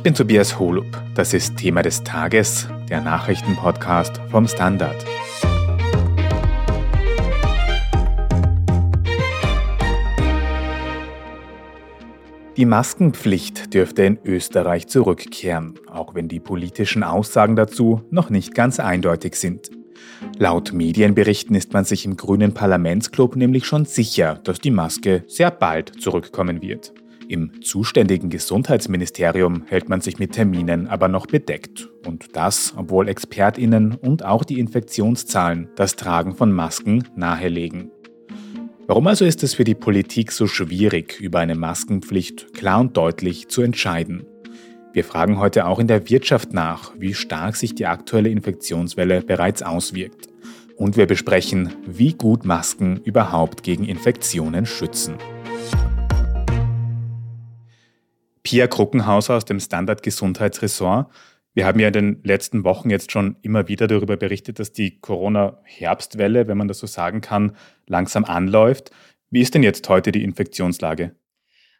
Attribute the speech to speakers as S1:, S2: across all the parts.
S1: Ich bin Tobias Holub. Das ist Thema des Tages, der Nachrichtenpodcast vom Standard. Die Maskenpflicht dürfte in Österreich zurückkehren, auch wenn die politischen Aussagen dazu noch nicht ganz eindeutig sind. Laut Medienberichten ist man sich im grünen Parlamentsclub nämlich schon sicher, dass die Maske sehr bald zurückkommen wird. Im zuständigen Gesundheitsministerium hält man sich mit Terminen aber noch bedeckt. Und das, obwohl Expertinnen und auch die Infektionszahlen das Tragen von Masken nahelegen. Warum also ist es für die Politik so schwierig, über eine Maskenpflicht klar und deutlich zu entscheiden? Wir fragen heute auch in der Wirtschaft nach, wie stark sich die aktuelle Infektionswelle bereits auswirkt. Und wir besprechen, wie gut Masken überhaupt gegen Infektionen schützen. Pia Kruckenhauser aus dem Standard Gesundheitsressort. Wir haben ja in den letzten Wochen jetzt schon immer wieder darüber berichtet, dass die Corona-Herbstwelle, wenn man das so sagen kann, langsam anläuft. Wie ist denn jetzt heute die Infektionslage?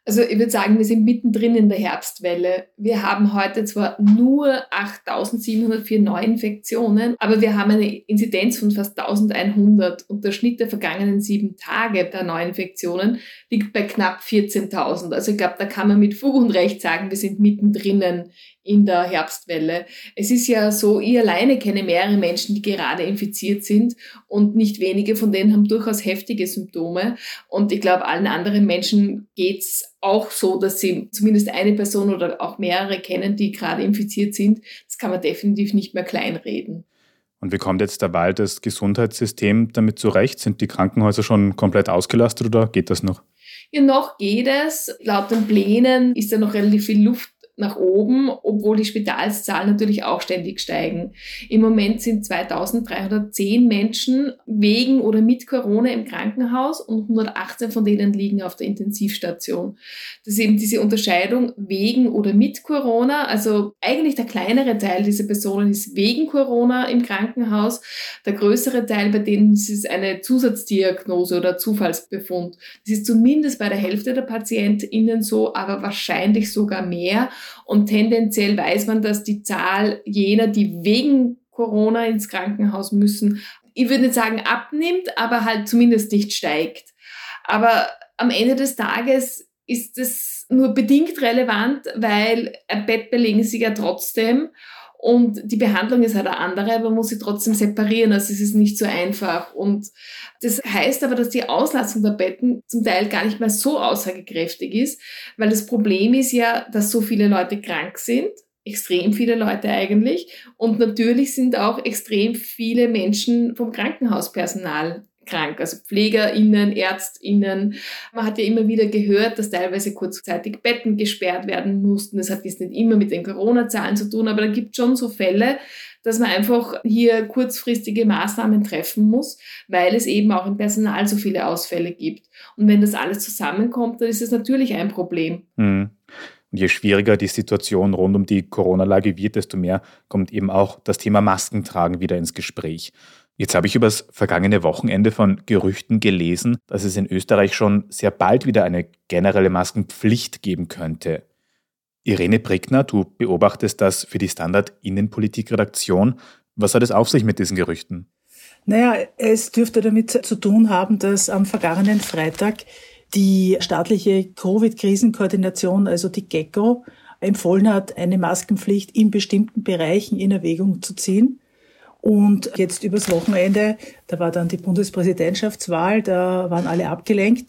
S2: Also ich würde sagen, wir sind mittendrin in der Herbstwelle. Wir haben heute zwar nur 8.704 Neuinfektionen, aber wir haben eine Inzidenz von fast 1.100 und der Schnitt der vergangenen sieben Tage der Neuinfektionen liegt bei knapp 14.000. Also ich glaube, da kann man mit Fug und Recht sagen, wir sind mittendrin in der Herbstwelle. Es ist ja so, ich alleine kenne mehrere Menschen, die gerade infiziert sind und nicht wenige von denen haben durchaus heftige Symptome. Und ich glaube, allen anderen Menschen geht's auch so, dass sie zumindest eine Person oder auch mehrere kennen, die gerade infiziert sind. Das kann man definitiv nicht mehr kleinreden.
S1: Und wie kommt jetzt dabei das Gesundheitssystem damit zurecht? Sind die Krankenhäuser schon komplett ausgelastet oder geht das noch?
S2: Ja, noch geht es. Laut den Plänen ist da noch relativ viel Luft nach oben, obwohl die Spitalszahlen natürlich auch ständig steigen. Im Moment sind 2310 Menschen wegen oder mit Corona im Krankenhaus und 118 von denen liegen auf der Intensivstation. Das ist eben diese Unterscheidung wegen oder mit Corona. Also eigentlich der kleinere Teil dieser Personen ist wegen Corona im Krankenhaus. Der größere Teil, bei denen ist es eine Zusatzdiagnose oder Zufallsbefund. Das ist zumindest bei der Hälfte der PatientInnen so, aber wahrscheinlich sogar mehr. Und tendenziell weiß man, dass die Zahl jener, die wegen Corona ins Krankenhaus müssen, ich würde nicht sagen abnimmt, aber halt zumindest nicht steigt. Aber am Ende des Tages ist es nur bedingt relevant, weil ein Bett belegen sie ja trotzdem. Und die Behandlung ist halt eine andere, man muss sie trotzdem separieren. Also es ist nicht so einfach. Und das heißt aber, dass die Auslastung der Betten zum Teil gar nicht mehr so aussagekräftig ist, weil das Problem ist ja, dass so viele Leute krank sind. Extrem viele Leute eigentlich. Und natürlich sind auch extrem viele Menschen vom Krankenhauspersonal krank, also PflegerInnen, ÄrztInnen. Man hat ja immer wieder gehört, dass teilweise kurzzeitig Betten gesperrt werden mussten. Das hat jetzt nicht immer mit den Corona-Zahlen zu tun, aber da gibt es schon so Fälle, dass man einfach hier kurzfristige Maßnahmen treffen muss, weil es eben auch im Personal so viele Ausfälle gibt. Und wenn das alles zusammenkommt, dann ist es natürlich ein Problem.
S1: Mhm. Und je schwieriger die Situation rund um die Corona-Lage wird, desto mehr kommt eben auch das Thema Maskentragen wieder ins Gespräch. Jetzt habe ich übers vergangene Wochenende von Gerüchten gelesen, dass es in Österreich schon sehr bald wieder eine generelle Maskenpflicht geben könnte. Irene Brickner, du beobachtest das für die Standard Innenpolitik-Redaktion. Was hat es auf sich mit diesen Gerüchten?
S3: Naja, es dürfte damit zu tun haben, dass am vergangenen Freitag die staatliche Covid-Krisenkoordination, also die GECKO, empfohlen hat, eine Maskenpflicht in bestimmten Bereichen in Erwägung zu ziehen. Und jetzt übers Wochenende, da war dann die Bundespräsidentschaftswahl, da waren alle abgelenkt.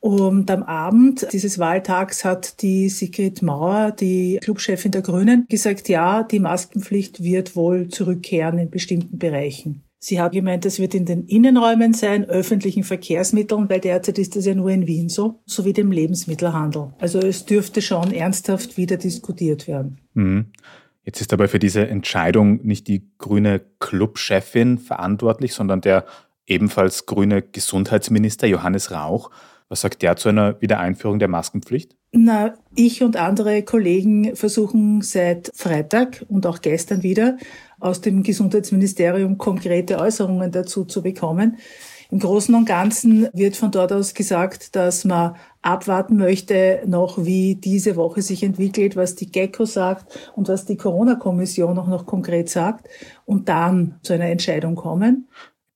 S3: Und am Abend dieses Wahltags hat die Sigrid Mauer, die Clubchefin der Grünen, gesagt, ja, die Maskenpflicht wird wohl zurückkehren in bestimmten Bereichen. Sie hat gemeint, es wird in den Innenräumen sein, öffentlichen Verkehrsmitteln, weil derzeit ist das ja nur in Wien so, sowie dem Lebensmittelhandel. Also es dürfte schon ernsthaft wieder diskutiert werden.
S1: Mhm. Jetzt ist aber für diese Entscheidung nicht die grüne Clubchefin verantwortlich, sondern der ebenfalls grüne Gesundheitsminister Johannes Rauch. Was sagt der zu einer Wiedereinführung der Maskenpflicht?
S3: Na, ich und andere Kollegen versuchen seit Freitag und auch gestern wieder aus dem Gesundheitsministerium konkrete Äußerungen dazu zu bekommen. Im Großen und Ganzen wird von dort aus gesagt, dass man abwarten möchte, noch wie diese Woche sich entwickelt, was die GECO sagt und was die Corona-Kommission auch noch konkret sagt und dann zu einer Entscheidung kommen.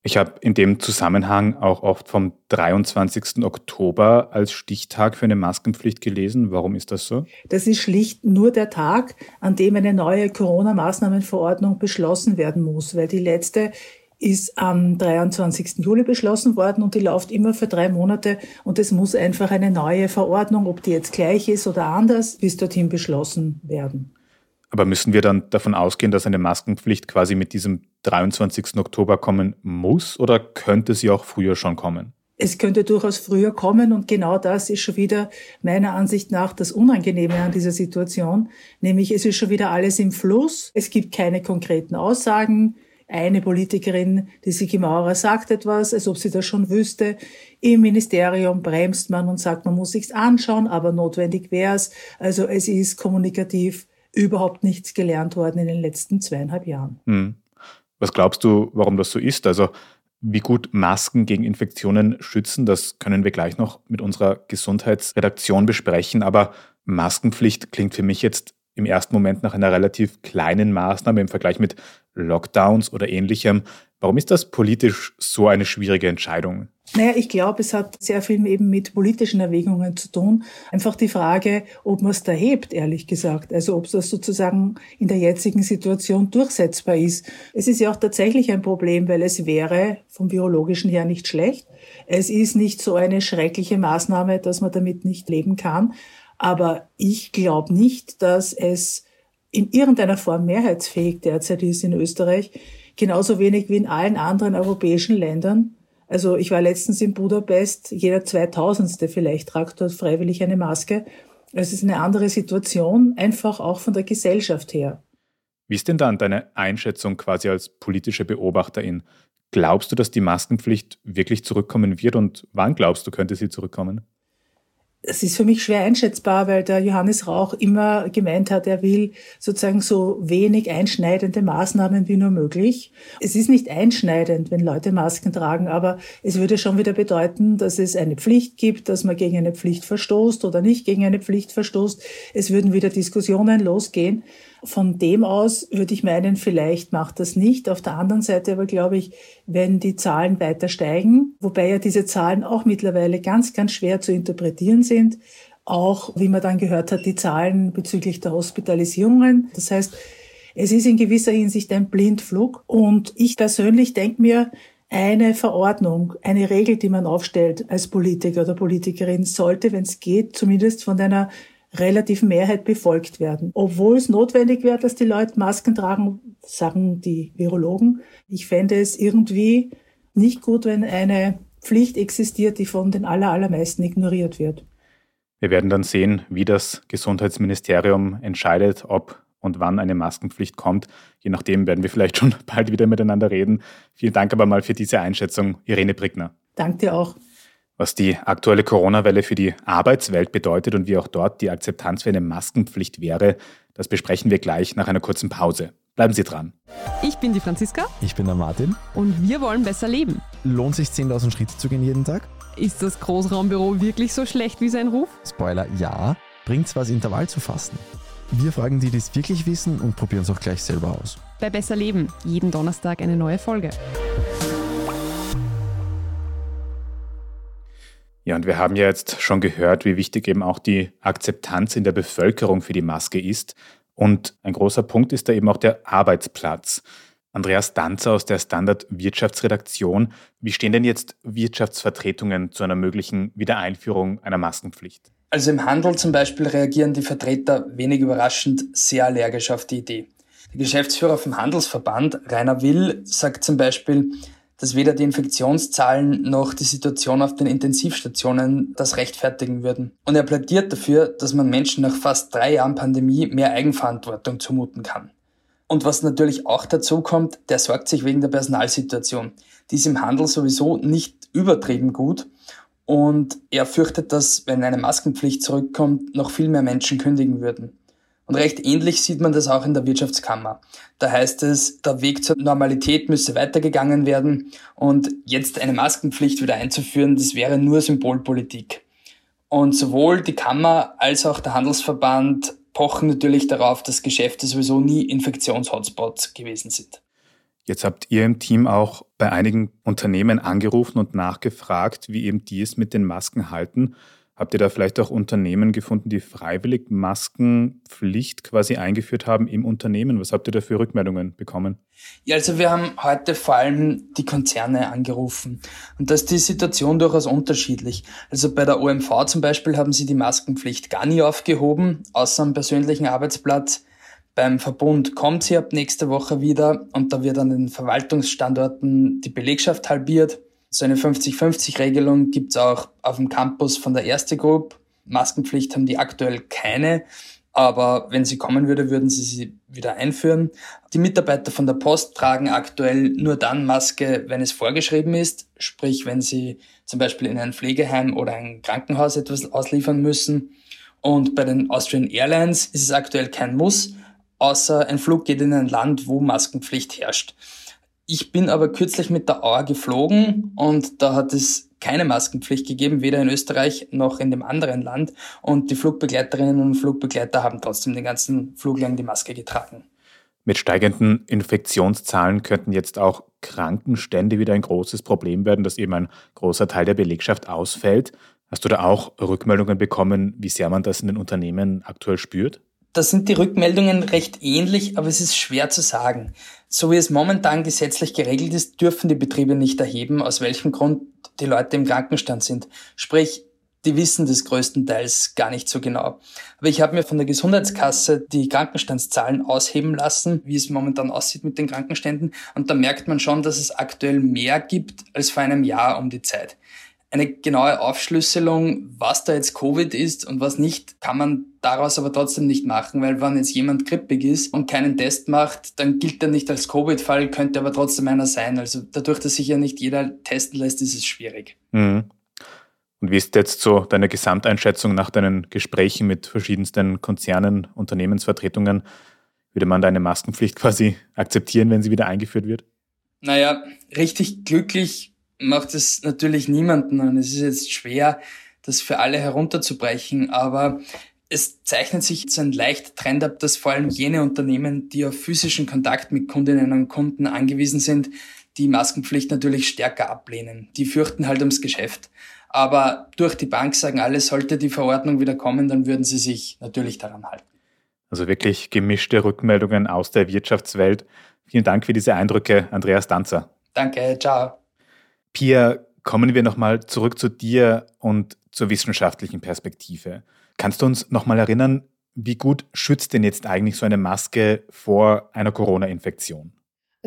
S1: Ich habe in dem Zusammenhang auch oft vom 23. Oktober als Stichtag für eine Maskenpflicht gelesen. Warum ist das so?
S3: Das ist schlicht nur der Tag, an dem eine neue Corona-Maßnahmenverordnung beschlossen werden muss, weil die letzte ist am 23. Juli beschlossen worden und die läuft immer für drei Monate und es muss einfach eine neue Verordnung, ob die jetzt gleich ist oder anders, bis dorthin beschlossen werden.
S1: Aber müssen wir dann davon ausgehen, dass eine Maskenpflicht quasi mit diesem 23. Oktober kommen muss oder könnte sie auch früher schon kommen?
S3: Es könnte durchaus früher kommen und genau das ist schon wieder meiner Ansicht nach das Unangenehme an dieser Situation, nämlich es ist schon wieder alles im Fluss, es gibt keine konkreten Aussagen. Eine Politikerin, die Sigi Maurer, sagt etwas, als ob sie das schon wüsste. Im Ministerium bremst man und sagt, man muss sich's anschauen, aber notwendig wär's. Also es ist kommunikativ überhaupt nichts gelernt worden in den letzten zweieinhalb Jahren. Hm.
S1: Was glaubst du, warum das so ist? Also wie gut Masken gegen Infektionen schützen, das können wir gleich noch mit unserer Gesundheitsredaktion besprechen. Aber Maskenpflicht klingt für mich jetzt im ersten Moment nach einer relativ kleinen Maßnahme im Vergleich mit Lockdowns oder ähnlichem. Warum ist das politisch so eine schwierige Entscheidung?
S3: Naja, ich glaube, es hat sehr viel eben mit politischen Erwägungen zu tun. Einfach die Frage, ob man es da hebt, ehrlich gesagt. Also ob das sozusagen in der jetzigen Situation durchsetzbar ist. Es ist ja auch tatsächlich ein Problem, weil es wäre vom biologischen her nicht schlecht. Es ist nicht so eine schreckliche Maßnahme, dass man damit nicht leben kann. Aber ich glaube nicht, dass es in irgendeiner Form mehrheitsfähig derzeit ist in Österreich. Genauso wenig wie in allen anderen europäischen Ländern. Also ich war letztens in Budapest, jeder Zweitausendste vielleicht tragt dort freiwillig eine Maske. Es ist eine andere Situation, einfach auch von der Gesellschaft her.
S1: Wie ist denn dann deine Einschätzung quasi als politische Beobachterin? Glaubst du, dass die Maskenpflicht wirklich zurückkommen wird und wann glaubst du, könnte sie zurückkommen?
S3: Es ist für mich schwer einschätzbar, weil der Johannes Rauch immer gemeint hat, er will sozusagen so wenig einschneidende Maßnahmen wie nur möglich. Es ist nicht einschneidend, wenn Leute Masken tragen, aber es würde schon wieder bedeuten, dass es eine Pflicht gibt, dass man gegen eine Pflicht verstoßt oder nicht gegen eine Pflicht verstoßt. Es würden wieder Diskussionen losgehen. Von dem aus würde ich meinen, vielleicht macht das nicht. Auf der anderen Seite aber glaube ich, wenn die Zahlen weiter steigen, wobei ja diese Zahlen auch mittlerweile ganz, ganz schwer zu interpretieren sind, auch, wie man dann gehört hat, die Zahlen bezüglich der Hospitalisierungen. Das heißt, es ist in gewisser Hinsicht ein Blindflug. Und ich persönlich denke mir, eine Verordnung, eine Regel, die man aufstellt als Politiker oder Politikerin, sollte, wenn es geht, zumindest von einer relativen Mehrheit befolgt werden. Obwohl es notwendig wäre, dass die Leute Masken tragen, sagen die Virologen. Ich fände es irgendwie nicht gut, wenn eine Pflicht existiert, die von den allermeisten ignoriert wird.
S1: Wir werden dann sehen, wie das Gesundheitsministerium entscheidet, ob und wann eine Maskenpflicht kommt. Je nachdem werden wir vielleicht schon bald wieder miteinander reden. Vielen Dank aber mal für diese Einschätzung, Irene Brickner.
S3: Danke dir auch.
S1: Was die aktuelle Corona-Welle für die Arbeitswelt bedeutet und wie auch dort die Akzeptanz für eine Maskenpflicht wäre, das besprechen wir gleich nach einer kurzen Pause. Bleiben Sie dran.
S4: Ich bin die Franziska.
S5: Ich bin der Martin.
S4: Und wir wollen besser leben.
S5: Lohnt sich 10.000 Schritte zu gehen jeden Tag?
S4: Ist das Großraumbüro wirklich so schlecht wie sein Ruf?
S5: Spoiler, ja. Bringt's was, Intervall zu fasten? Wir fragen die, die es wirklich wissen und probieren es auch gleich selber aus.
S4: Bei Besser Leben, jeden Donnerstag eine neue Folge.
S1: Ja, und wir haben ja jetzt schon gehört, wie wichtig eben auch die Akzeptanz in der Bevölkerung für die Maske ist. Und ein großer Punkt ist da eben auch der Arbeitsplatz. Andreas Danzer aus der Standard Wirtschaftsredaktion. Wie stehen denn jetzt Wirtschaftsvertretungen zu einer möglichen Wiedereinführung einer Maskenpflicht?
S6: Also im Handel zum Beispiel reagieren die Vertreter wenig überraschend sehr allergisch auf die Idee. Der Geschäftsführer vom Handelsverband, Rainer Will, sagt zum Beispiel, dass weder die Infektionszahlen noch die Situation auf den Intensivstationen das rechtfertigen würden. Und er plädiert dafür, dass man Menschen nach fast drei Jahren Pandemie mehr Eigenverantwortung zumuten kann. Und was natürlich auch dazu kommt, der sorgt sich wegen der Personalsituation. Die ist im Handel sowieso nicht übertrieben gut. Und er fürchtet, dass, wenn eine Maskenpflicht zurückkommt, noch viel mehr Menschen kündigen würden. Und recht ähnlich sieht man das auch in der Wirtschaftskammer. Da heißt es, der Weg zur Normalität müsse weitergegangen werden und jetzt eine Maskenpflicht wieder einzuführen, das wäre nur Symbolpolitik. Und sowohl die Kammer als auch der Handelsverband pochen natürlich darauf, dass Geschäfte sowieso nie Infektionshotspots gewesen sind.
S1: Jetzt habt ihr im Team auch bei einigen Unternehmen angerufen und nachgefragt, wie eben die es mit den Masken halten. Habt ihr da vielleicht auch Unternehmen gefunden, die freiwillig Maskenpflicht quasi eingeführt haben im Unternehmen? Was habt ihr da für Rückmeldungen bekommen?
S6: Ja, also wir haben heute vor allem die Konzerne angerufen. Und da ist die Situation durchaus unterschiedlich. Also bei der OMV zum Beispiel haben sie die Maskenpflicht gar nie aufgehoben, außer am persönlichen Arbeitsplatz. Beim Verbund kommt sie ab nächste Woche wieder und da wird an den Verwaltungsstandorten die Belegschaft halbiert. So eine 50-50-Regelung gibt es auch auf dem Campus von der Erste Group. Maskenpflicht haben die aktuell keine, aber wenn sie kommen würde, würden sie sie wieder einführen. Die Mitarbeiter von der Post tragen aktuell nur dann Maske, wenn es vorgeschrieben ist, sprich wenn sie zum Beispiel in ein Pflegeheim oder ein Krankenhaus etwas ausliefern müssen. Und bei den Austrian Airlines ist es aktuell kein Muss, außer ein Flug geht in ein Land, wo Maskenpflicht herrscht. Ich bin aber kürzlich mit der Auer geflogen und da hat es keine Maskenpflicht gegeben, weder in Österreich noch in dem anderen Land. Und die Flugbegleiterinnen und Flugbegleiter haben trotzdem den ganzen Flug lang die Maske getragen.
S1: Mit steigenden Infektionszahlen könnten jetzt auch Krankenstände wieder ein großes Problem werden, dass eben ein großer Teil der Belegschaft ausfällt. Hast du da auch Rückmeldungen bekommen, wie sehr man das in den Unternehmen aktuell spürt?
S6: Da sind die Rückmeldungen recht ähnlich, aber es ist schwer zu sagen. So wie es momentan gesetzlich geregelt ist, dürfen die Betriebe nicht erheben, aus welchem Grund die Leute im Krankenstand sind. Sprich, die wissen das größtenteils gar nicht so genau. Aber ich habe mir von der Gesundheitskasse die Krankenstandszahlen ausheben lassen, wie es momentan aussieht mit den Krankenständen. Und da merkt man schon, dass es aktuell mehr gibt als vor einem Jahr um die Zeit eine genaue Aufschlüsselung, was da jetzt Covid ist und was nicht, kann man daraus aber trotzdem nicht machen, weil wenn jetzt jemand grippig ist und keinen Test macht, dann gilt er nicht als Covid-Fall, könnte aber trotzdem einer sein. Also dadurch, dass sich ja nicht jeder testen lässt, ist es schwierig.
S1: Mhm. Und wie ist jetzt so deine Gesamteinschätzung nach deinen Gesprächen mit verschiedensten Konzernen, Unternehmensvertretungen? Würde man deine Maskenpflicht quasi akzeptieren, wenn sie wieder eingeführt wird?
S6: Naja, richtig glücklich macht es natürlich niemanden und es ist jetzt schwer, das für alle herunterzubrechen, aber es zeichnet sich so ein leichter Trend ab, dass vor allem jene Unternehmen, die auf physischen Kontakt mit Kundinnen und Kunden angewiesen sind, die Maskenpflicht natürlich stärker ablehnen. Die fürchten halt ums Geschäft. Aber durch die Bank sagen alle, sollte die Verordnung wieder kommen, dann würden sie sich natürlich daran halten.
S1: Also wirklich gemischte Rückmeldungen aus der Wirtschaftswelt. Vielen Dank für diese Eindrücke, Andreas Danzer.
S6: Danke, ciao.
S1: Pia, kommen wir nochmal zurück zu dir und zur wissenschaftlichen Perspektive. Kannst du uns nochmal erinnern, wie gut schützt denn jetzt eigentlich so eine Maske vor einer Corona-Infektion?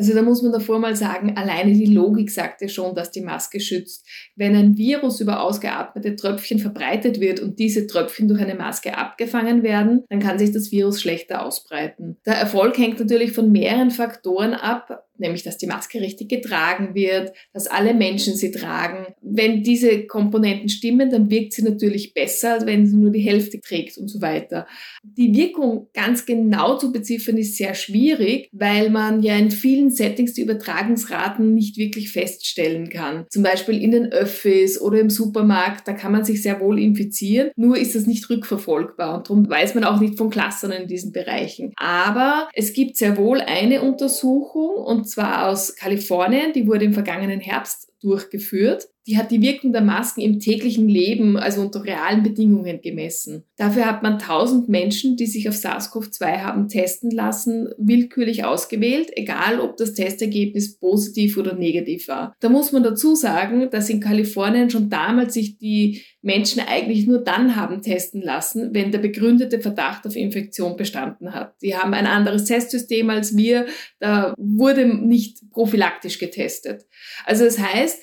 S2: Also da muss man davor mal sagen, alleine die Logik sagt ja schon, dass die Maske schützt. Wenn ein Virus über ausgeatmete Tröpfchen verbreitet wird und diese Tröpfchen durch eine Maske abgefangen werden, dann kann sich das Virus schlechter ausbreiten. Der Erfolg hängt natürlich von mehreren Faktoren ab nämlich dass die Maske richtig getragen wird, dass alle Menschen sie tragen. Wenn diese Komponenten stimmen, dann wirkt sie natürlich besser, als wenn sie nur die Hälfte trägt und so weiter. Die Wirkung ganz genau zu beziffern ist sehr schwierig, weil man ja in vielen Settings die Übertragungsraten nicht wirklich feststellen kann. Zum Beispiel in den Öffis oder im Supermarkt, da kann man sich sehr wohl infizieren, nur ist das nicht rückverfolgbar und darum weiß man auch nicht von Clustern in diesen Bereichen. Aber es gibt sehr wohl eine Untersuchung und zwar aus Kalifornien, die wurde im vergangenen Herbst durchgeführt. Die hat die Wirkung der Masken im täglichen Leben, also unter realen Bedingungen gemessen. Dafür hat man 1000 Menschen, die sich auf SARS-CoV-2 haben testen lassen, willkürlich ausgewählt, egal ob das Testergebnis positiv oder negativ war. Da muss man dazu sagen, dass in Kalifornien schon damals sich die Menschen eigentlich nur dann haben testen lassen, wenn der begründete Verdacht auf Infektion bestanden hat. Die haben ein anderes Testsystem als wir, da wurde nicht prophylaktisch getestet. Also das heißt,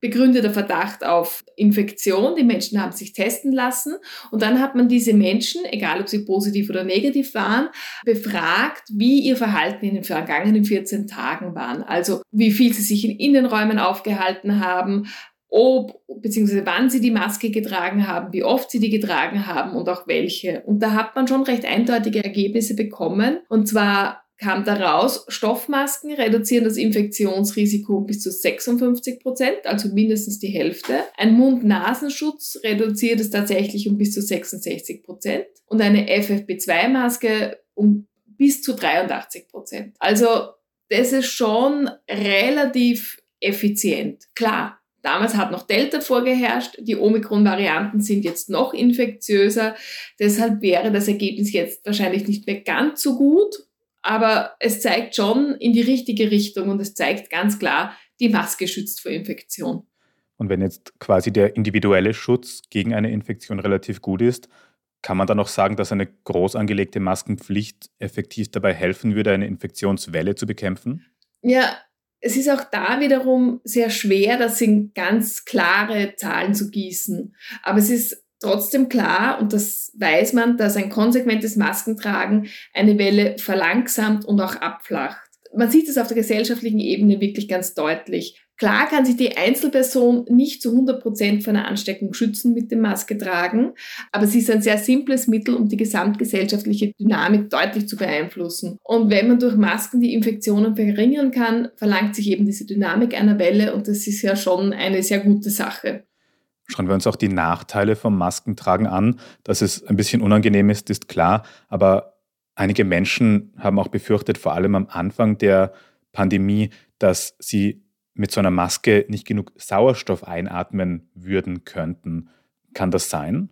S2: begründeter Verdacht auf Infektion. Die Menschen haben sich testen lassen und dann hat man diese Menschen, egal ob sie positiv oder negativ waren, befragt, wie ihr Verhalten in den vergangenen 14 Tagen waren. Also wie viel sie sich in Innenräumen aufgehalten haben, ob bzw. wann sie die Maske getragen haben, wie oft sie die getragen haben und auch welche. Und da hat man schon recht eindeutige Ergebnisse bekommen. Und zwar kam daraus, Stoffmasken reduzieren das Infektionsrisiko bis zu 56 Prozent, also mindestens die Hälfte. Ein Mund-Nasenschutz reduziert es tatsächlich um bis zu 66 Prozent und eine FFP2-Maske um bis zu 83 Prozent. Also das ist schon relativ effizient. Klar, damals hat noch Delta vorgeherrscht, die Omikron-Varianten sind jetzt noch infektiöser, deshalb wäre das Ergebnis jetzt wahrscheinlich nicht mehr ganz so gut aber es zeigt schon in die richtige Richtung und es zeigt ganz klar, die Maske schützt vor Infektion.
S1: Und wenn jetzt quasi der individuelle Schutz gegen eine Infektion relativ gut ist, kann man dann auch sagen, dass eine groß angelegte Maskenpflicht effektiv dabei helfen würde, eine Infektionswelle zu bekämpfen?
S2: Ja, es ist auch da wiederum sehr schwer, das in ganz klare Zahlen zu gießen. Aber es ist trotzdem klar, und das weiß man, dass ein konsequentes Maskentragen eine Welle verlangsamt und auch abflacht. Man sieht es auf der gesellschaftlichen Ebene wirklich ganz deutlich. Klar kann sich die Einzelperson nicht zu 100 Prozent von einer Ansteckung schützen mit dem Maske tragen, aber sie ist ein sehr simples Mittel, um die gesamtgesellschaftliche Dynamik deutlich zu beeinflussen. Und wenn man durch Masken die Infektionen verringern kann, verlangt sich eben diese Dynamik einer Welle und das ist ja schon eine sehr gute Sache.
S1: Schauen wir uns auch die Nachteile vom Maskentragen an. Dass es ein bisschen unangenehm ist, ist klar. Aber einige Menschen haben auch befürchtet, vor allem am Anfang der Pandemie, dass sie mit so einer Maske nicht genug Sauerstoff einatmen würden könnten. Kann das sein?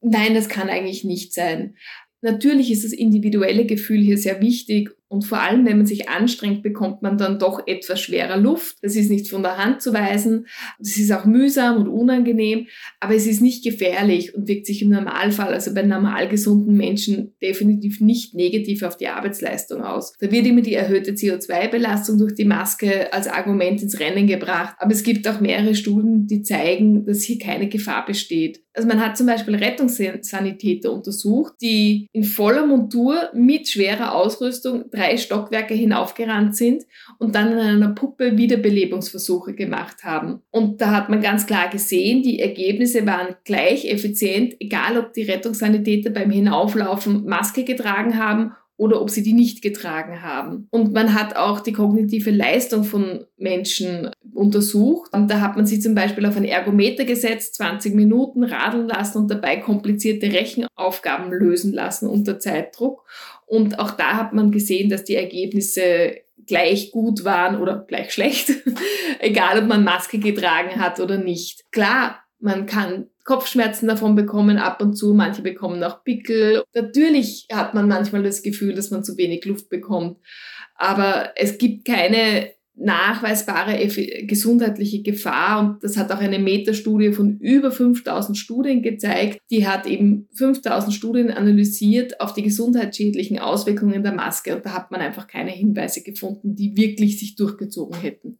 S2: Nein, das kann eigentlich nicht sein. Natürlich ist das individuelle Gefühl hier sehr wichtig und vor allem, wenn man sich anstrengt, bekommt man dann doch etwas schwerer Luft. Das ist nicht von der Hand zu weisen. Das ist auch mühsam und unangenehm, aber es ist nicht gefährlich und wirkt sich im Normalfall, also bei normal gesunden Menschen, definitiv nicht negativ auf die Arbeitsleistung aus. Da wird immer die erhöhte CO2-Belastung durch die Maske als Argument ins Rennen gebracht. Aber es gibt auch mehrere Studien, die zeigen, dass hier keine Gefahr besteht. Also man hat zum Beispiel Rettungssanitäter untersucht, die in voller Montur mit schwerer Ausrüstung drei Stockwerke hinaufgerannt sind und dann in einer Puppe Wiederbelebungsversuche gemacht haben. Und da hat man ganz klar gesehen, die Ergebnisse waren gleich effizient, egal ob die Rettungssanitäter beim Hinauflaufen Maske getragen haben oder ob sie die nicht getragen haben. Und man hat auch die kognitive Leistung von Menschen untersucht. Und da hat man sie zum Beispiel auf ein Ergometer gesetzt, 20 Minuten radeln lassen und dabei komplizierte Rechenaufgaben lösen lassen unter Zeitdruck. Und auch da hat man gesehen, dass die Ergebnisse gleich gut waren oder gleich schlecht, egal ob man Maske getragen hat oder nicht. Klar, man kann Kopfschmerzen davon bekommen ab und zu, manche bekommen auch Pickel. Natürlich hat man manchmal das Gefühl, dass man zu wenig Luft bekommt, aber es gibt keine nachweisbare gesundheitliche Gefahr und das hat auch eine Metastudie von über 5000 Studien gezeigt. Die hat eben 5000 Studien analysiert auf die gesundheitsschädlichen Auswirkungen der Maske und da hat man einfach keine Hinweise gefunden, die wirklich sich durchgezogen hätten.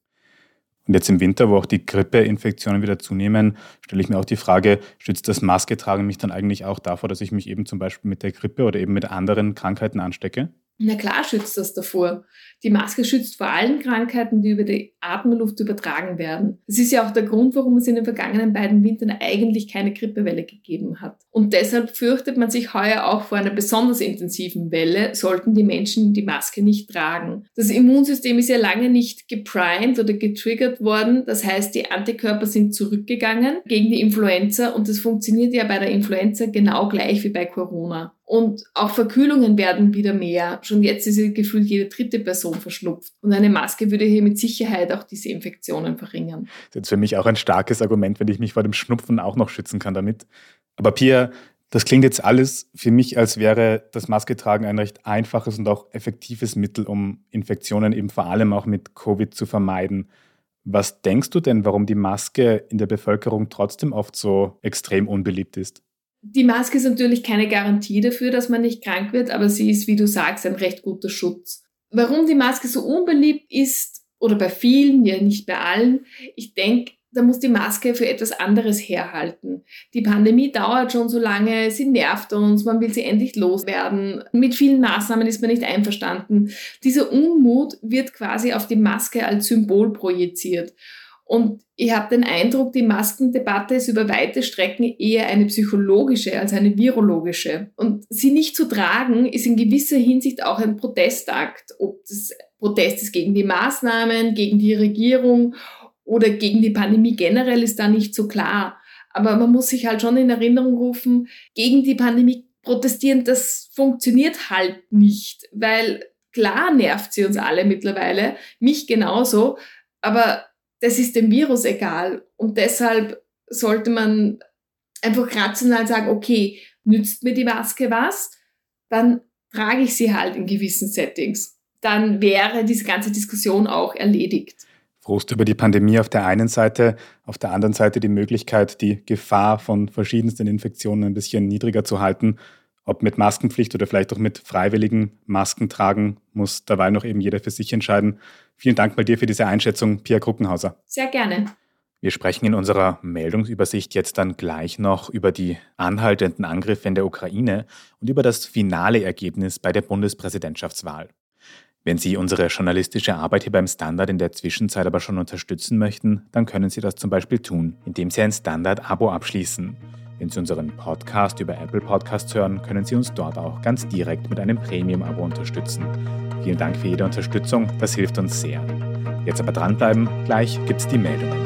S1: Und jetzt im Winter, wo auch die Grippeinfektionen wieder zunehmen, stelle ich mir auch die Frage, schützt das Masketragen mich dann eigentlich auch davor, dass ich mich eben zum Beispiel mit der Grippe oder eben mit anderen Krankheiten anstecke?
S2: Na klar schützt das davor. Die Maske schützt vor allen Krankheiten, die über die Atemluft übertragen werden. Das ist ja auch der Grund, warum es in den vergangenen beiden Wintern eigentlich keine Grippewelle gegeben hat. Und deshalb fürchtet man sich heuer auch vor einer besonders intensiven Welle, sollten die Menschen die Maske nicht tragen. Das Immunsystem ist ja lange nicht geprimed oder getriggert worden. Das heißt, die Antikörper sind zurückgegangen gegen die Influenza und das funktioniert ja bei der Influenza genau gleich wie bei Corona. Und auch Verkühlungen werden wieder mehr. Schon jetzt ist gefühlt jede dritte Person verschnupft. Und eine Maske würde hier mit Sicherheit auch diese Infektionen verringern.
S1: Das ist jetzt für mich auch ein starkes Argument, wenn ich mich vor dem Schnupfen auch noch schützen kann damit. Aber Pia, das klingt jetzt alles für mich, als wäre das Masketragen ein recht einfaches und auch effektives Mittel, um Infektionen eben vor allem auch mit Covid zu vermeiden. Was denkst du denn, warum die Maske in der Bevölkerung trotzdem oft so extrem unbeliebt ist?
S2: Die Maske ist natürlich keine Garantie dafür, dass man nicht krank wird, aber sie ist, wie du sagst, ein recht guter Schutz. Warum die Maske so unbeliebt ist, oder bei vielen, ja nicht bei allen, ich denke, da muss die Maske für etwas anderes herhalten. Die Pandemie dauert schon so lange, sie nervt uns, man will sie endlich loswerden. Mit vielen Maßnahmen ist man nicht einverstanden. Dieser Unmut wird quasi auf die Maske als Symbol projiziert. Und ich habe den Eindruck, die Maskendebatte ist über weite Strecken eher eine psychologische als eine virologische. Und sie nicht zu tragen, ist in gewisser Hinsicht auch ein Protestakt. Ob das Protest ist gegen die Maßnahmen, gegen die Regierung oder gegen die Pandemie generell, ist da nicht so klar. Aber man muss sich halt schon in Erinnerung rufen, gegen die Pandemie protestieren, das funktioniert halt nicht, weil klar nervt sie uns alle mittlerweile, mich genauso, aber das ist dem Virus egal. Und deshalb sollte man einfach rational sagen, okay, nützt mir die Maske was? Dann trage ich sie halt in gewissen Settings. Dann wäre diese ganze Diskussion auch erledigt.
S1: Frust über die Pandemie auf der einen Seite, auf der anderen Seite die Möglichkeit, die Gefahr von verschiedensten Infektionen ein bisschen niedriger zu halten. Ob mit Maskenpflicht oder vielleicht auch mit freiwilligen Masken tragen, muss dabei noch eben jeder für sich entscheiden. Vielen Dank mal dir für diese Einschätzung, Pia Kruckenhauser.
S2: Sehr gerne.
S1: Wir sprechen in unserer Meldungsübersicht jetzt dann gleich noch über die anhaltenden Angriffe in der Ukraine und über das finale Ergebnis bei der Bundespräsidentschaftswahl. Wenn Sie unsere journalistische Arbeit hier beim Standard in der Zwischenzeit aber schon unterstützen möchten, dann können Sie das zum Beispiel tun, indem Sie ein Standard-Abo abschließen. Wenn Sie unseren Podcast über Apple Podcasts hören, können Sie uns dort auch ganz direkt mit einem Premium-Abo unterstützen. Vielen Dank für jede Unterstützung, das hilft uns sehr. Jetzt aber dranbleiben, gleich gibt's die Meldungen.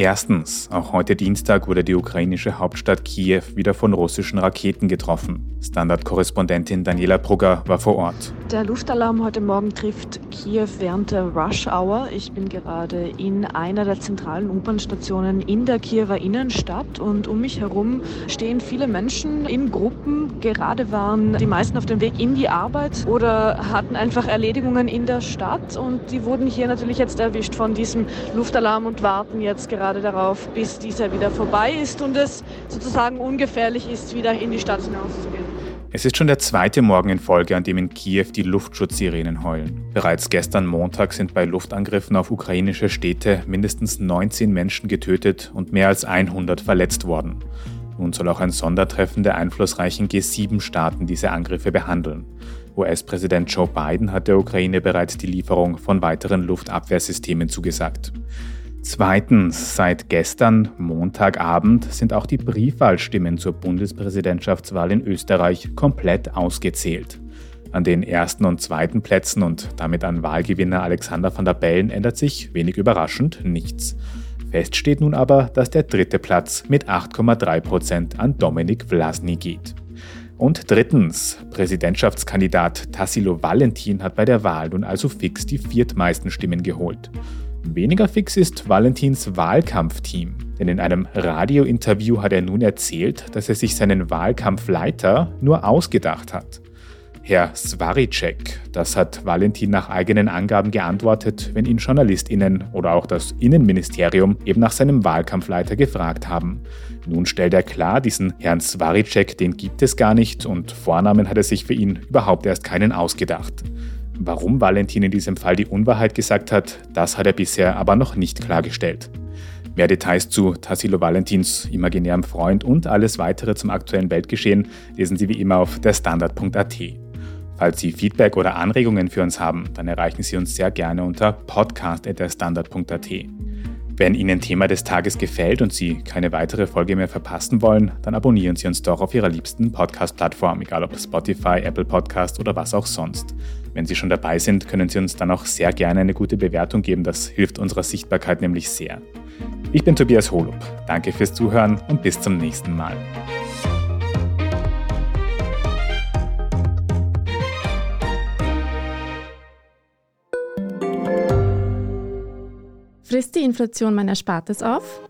S1: Erstens, auch heute Dienstag wurde die ukrainische Hauptstadt Kiew wieder von russischen Raketen getroffen. Standardkorrespondentin Daniela Brugger war vor Ort.
S7: Der Luftalarm heute Morgen trifft Kiew während der Rush Hour. Ich bin gerade in einer der zentralen U-Bahn-Stationen in der Kiewer Innenstadt und um mich herum stehen viele Menschen in Gruppen. Gerade waren die meisten auf dem Weg in die Arbeit oder hatten einfach Erledigungen in der Stadt und die wurden hier natürlich jetzt erwischt von diesem Luftalarm und warten jetzt gerade gerade darauf, bis dieser wieder vorbei ist und es sozusagen ungefährlich ist, wieder in die Stadt hinauszugehen.
S1: Es ist schon der zweite Morgen in Folge, an dem in Kiew die Luftschutzsirenen heulen. Bereits gestern Montag sind bei Luftangriffen auf ukrainische Städte mindestens 19 Menschen getötet und mehr als 100 verletzt worden. Nun soll auch ein Sondertreffen der einflussreichen G7-Staaten diese Angriffe behandeln. US-Präsident Joe Biden hat der Ukraine bereits die Lieferung von weiteren Luftabwehrsystemen zugesagt. Zweitens, seit gestern, Montagabend, sind auch die Briefwahlstimmen zur Bundespräsidentschaftswahl in Österreich komplett ausgezählt. An den ersten und zweiten Plätzen und damit an Wahlgewinner Alexander van der Bellen ändert sich, wenig überraschend, nichts. Fest steht nun aber, dass der dritte Platz mit 8,3 Prozent an Dominik Vlasny geht. Und drittens, Präsidentschaftskandidat Tassilo Valentin hat bei der Wahl nun also fix die viertmeisten Stimmen geholt. Weniger fix ist Valentins Wahlkampfteam, denn in einem Radiointerview hat er nun erzählt, dass er sich seinen Wahlkampfleiter nur ausgedacht hat. Herr Svaricek, das hat Valentin nach eigenen Angaben geantwortet, wenn ihn JournalistInnen oder auch das Innenministerium eben nach seinem Wahlkampfleiter gefragt haben. Nun stellt er klar, diesen Herrn Svaricek, den gibt es gar nicht und Vornamen hat er sich für ihn überhaupt erst keinen ausgedacht. Warum Valentin in diesem Fall die Unwahrheit gesagt hat, das hat er bisher aber noch nicht klargestellt. Mehr Details zu Tassilo Valentins imaginärem Freund und alles weitere zum aktuellen Weltgeschehen lesen Sie wie immer auf derstandard.at. Falls Sie Feedback oder Anregungen für uns haben, dann erreichen Sie uns sehr gerne unter podcast.derstandard.at. Wenn Ihnen Thema des Tages gefällt und Sie keine weitere Folge mehr verpassen wollen, dann abonnieren Sie uns doch auf Ihrer liebsten Podcast-Plattform, egal ob Spotify, Apple Podcast oder was auch sonst. Wenn Sie schon dabei sind, können Sie uns dann auch sehr gerne eine gute Bewertung geben. Das hilft unserer Sichtbarkeit nämlich sehr. Ich bin Tobias Holub. Danke fürs Zuhören und bis zum nächsten Mal.
S8: Frisst die Inflation mein Erspartes auf?